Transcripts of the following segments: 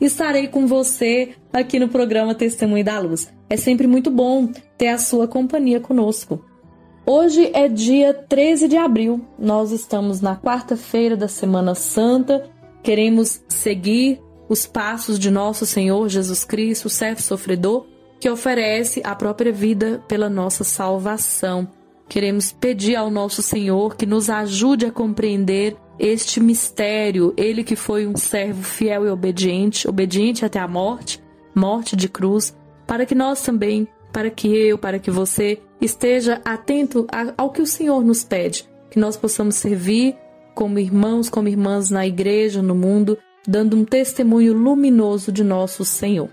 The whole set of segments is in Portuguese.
estarei com você aqui no programa Testemunho da Luz. É sempre muito bom ter a sua companhia conosco. Hoje é dia 13 de abril, nós estamos na quarta-feira da Semana Santa, queremos seguir os passos de nosso Senhor Jesus Cristo, servo sofredor, que oferece a própria vida pela nossa salvação. Queremos pedir ao nosso Senhor que nos ajude a compreender este mistério, ele que foi um servo fiel e obediente, obediente até a morte, morte de cruz, para que nós também, para que eu, para que você esteja atento ao que o Senhor nos pede, que nós possamos servir como irmãos, como irmãs na igreja, no mundo, dando um testemunho luminoso de nosso Senhor.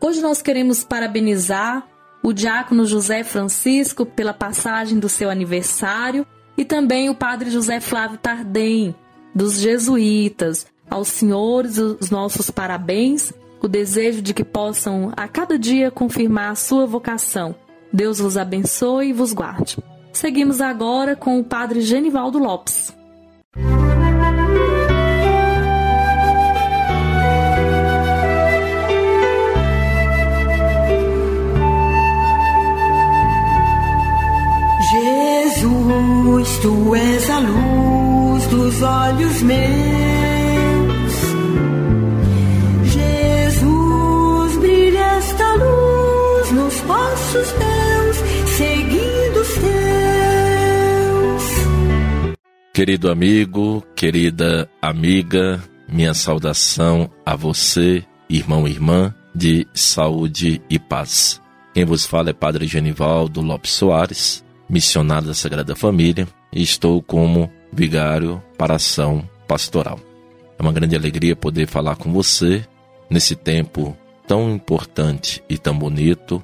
Hoje nós queremos parabenizar o diácono José Francisco pela passagem do seu aniversário e também o padre José Flávio Tardem, dos jesuítas. Aos senhores, os nossos parabéns, o desejo de que possam a cada dia confirmar a sua vocação. Deus vos abençoe e vos guarde. Seguimos agora com o padre Genivaldo Lopes. Tu és a luz dos olhos meus. Jesus, brilha esta luz nos passos teus, seguindo os teus. Querido amigo, querida amiga, minha saudação a você, irmão e irmã, de saúde e paz. Quem vos fala é Padre Genivaldo Lopes Soares, missionário da Sagrada Família, e estou como vigário para ação pastoral. É uma grande alegria poder falar com você nesse tempo tão importante e tão bonito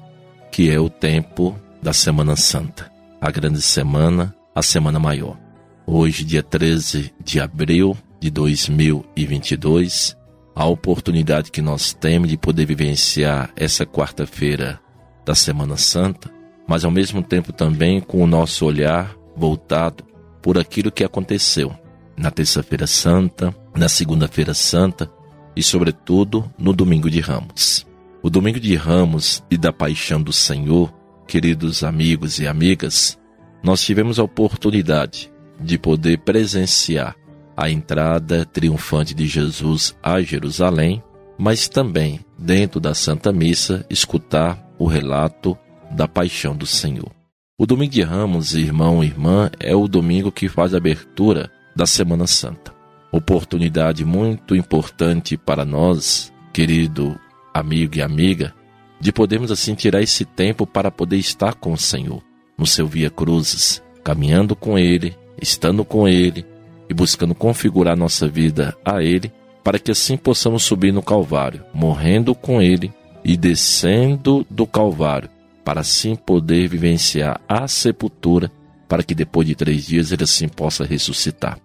que é o tempo da Semana Santa, a grande semana, a Semana Maior. Hoje, dia 13 de abril de 2022, a oportunidade que nós temos de poder vivenciar essa quarta-feira da Semana Santa, mas ao mesmo tempo também com o nosso olhar voltado por aquilo que aconteceu na Terça-feira Santa, na Segunda-feira Santa e, sobretudo, no Domingo de Ramos. O Domingo de Ramos e da Paixão do Senhor, queridos amigos e amigas, nós tivemos a oportunidade de poder presenciar a entrada triunfante de Jesus a Jerusalém, mas também, dentro da Santa Missa, escutar o relato da paixão do Senhor. O domingo de Ramos, irmão e irmã, é o domingo que faz a abertura da Semana Santa. Oportunidade muito importante para nós, querido amigo e amiga, de podermos assim tirar esse tempo para poder estar com o Senhor, no seu via cruzes, caminhando com Ele, estando com Ele e buscando configurar nossa vida a Ele, para que assim possamos subir no Calvário, morrendo com Ele e descendo do Calvário, para assim poder vivenciar a sepultura, para que depois de três dias Ele assim possa ressuscitar.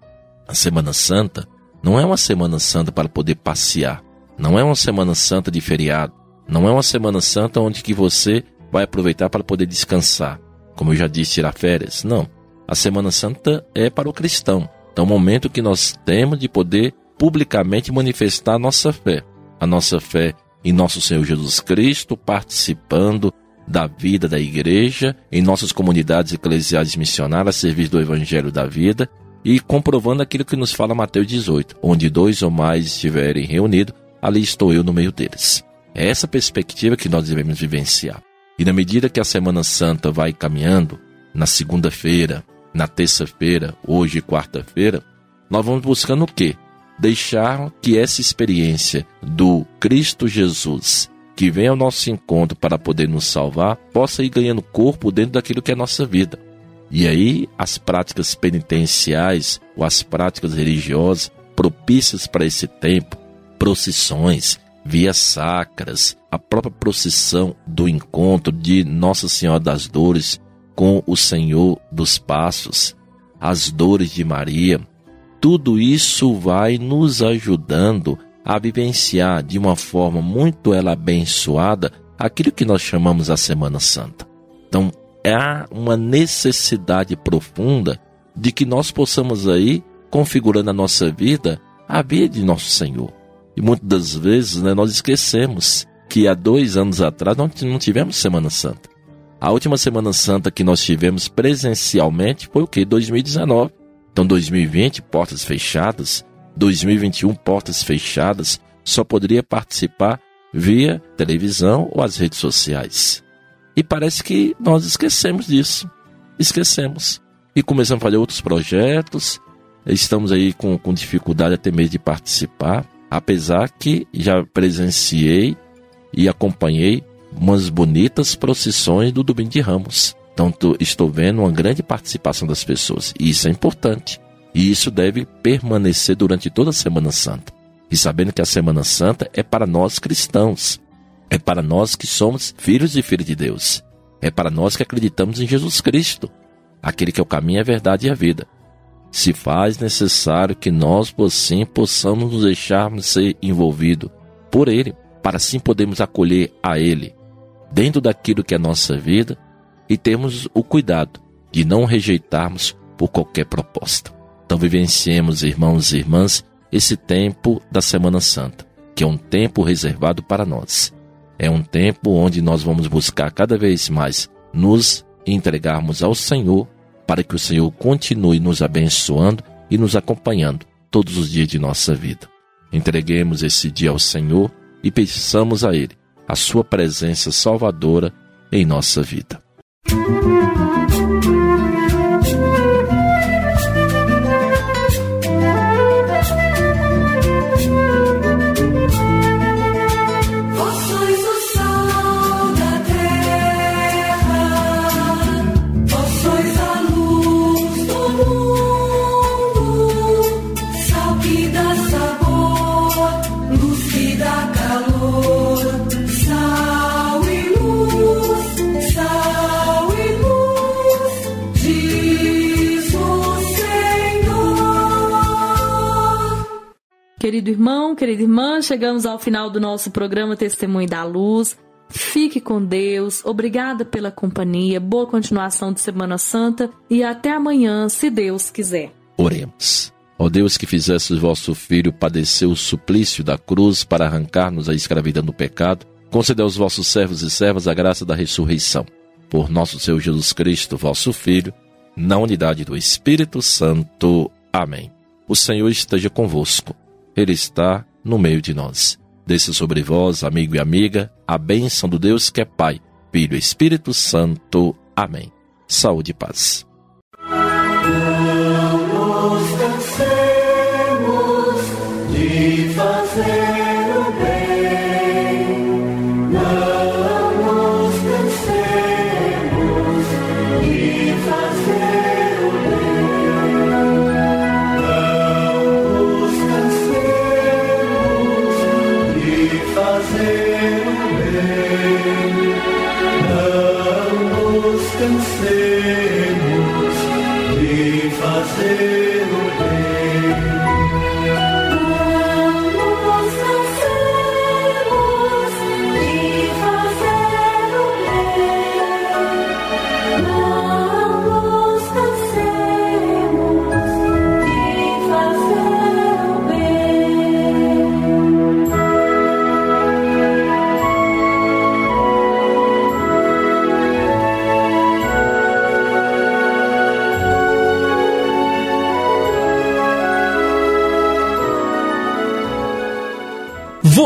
A Semana Santa Não é uma Semana Santa para poder passear. Não é uma Semana Santa de feriado. Não é uma Semana Santa onde que você vai aproveitar para poder descansar. Como eu já disse, tirar férias. Não. A Semana Santa é para o cristão. Então, é o momento que nós temos de poder publicamente manifestar a nossa fé. A nossa fé em nosso Senhor Jesus Cristo, participando da vida da igreja, em nossas comunidades eclesiais missionárias, serviço do Evangelho da vida e comprovando aquilo que nos fala Mateus 18: onde dois ou mais estiverem reunidos, ali estou eu no meio deles. É essa perspectiva que nós devemos vivenciar. E na medida que a Semana Santa vai caminhando, na segunda-feira, na terça-feira, hoje quarta-feira, nós vamos buscando o quê? Deixar que essa experiência do Cristo Jesus, que vem ao nosso encontro para poder nos salvar, possa ir ganhando corpo dentro daquilo que é nossa vida. E aí, as práticas penitenciais ou as práticas religiosas propícias para esse tempo, procissões, vias sacras, a própria procissão do encontro de Nossa Senhora das Dores com o Senhor dos Passos, as dores de Maria, tudo isso vai nos ajudando a vivenciar de uma forma muito ela abençoada aquilo que nós chamamos a Semana Santa. Então, há uma necessidade profunda de que nós possamos aí, configurando a nossa vida, a vida de nosso Senhor. E muitas das vezes né, nós esquecemos que há dois anos atrás não tivemos Semana Santa. A última Semana Santa que nós tivemos presencialmente foi o que? 2019. Então 2020, portas fechadas. 2021, portas fechadas. Só poderia participar via televisão ou as redes sociais. E parece que nós esquecemos disso. Esquecemos. E começamos a fazer outros projetos. Estamos aí com, com dificuldade até mesmo de participar apesar que já presenciei e acompanhei umas bonitas procissões do Domingo de Ramos. Então estou vendo uma grande participação das pessoas e isso é importante. E isso deve permanecer durante toda a Semana Santa. E sabendo que a Semana Santa é para nós cristãos, é para nós que somos filhos e filhas de Deus, é para nós que acreditamos em Jesus Cristo, aquele que é o caminho, a verdade e a vida se faz necessário que nós, por sim, possamos nos deixarmos ser envolvidos por Ele, para assim podermos acolher a Ele dentro daquilo que é nossa vida e termos o cuidado de não rejeitarmos por qualquer proposta. Então vivenciemos, irmãos e irmãs, esse tempo da Semana Santa, que é um tempo reservado para nós. É um tempo onde nós vamos buscar cada vez mais nos entregarmos ao Senhor para que o Senhor continue nos abençoando e nos acompanhando todos os dias de nossa vida. Entreguemos esse dia ao Senhor e peçamos a Ele a sua presença salvadora em nossa vida. Querido irmão, querida irmã, chegamos ao final do nosso programa Testemunho da Luz. Fique com Deus, obrigada pela companhia, boa continuação de Semana Santa e até amanhã, se Deus quiser. Oremos. Ó Deus que fizesse vosso Filho padecer o suplício da cruz para arrancar-nos a escravidão do pecado, concedeu aos vossos servos e servas a graça da ressurreição. Por nosso Senhor Jesus Cristo, vosso Filho, na unidade do Espírito Santo. Amém. O Senhor esteja convosco. Ele está no meio de nós. Desça sobre vós, amigo e amiga, a bênção do Deus que é Pai, Filho e Espírito Santo. Amém. Saúde e paz.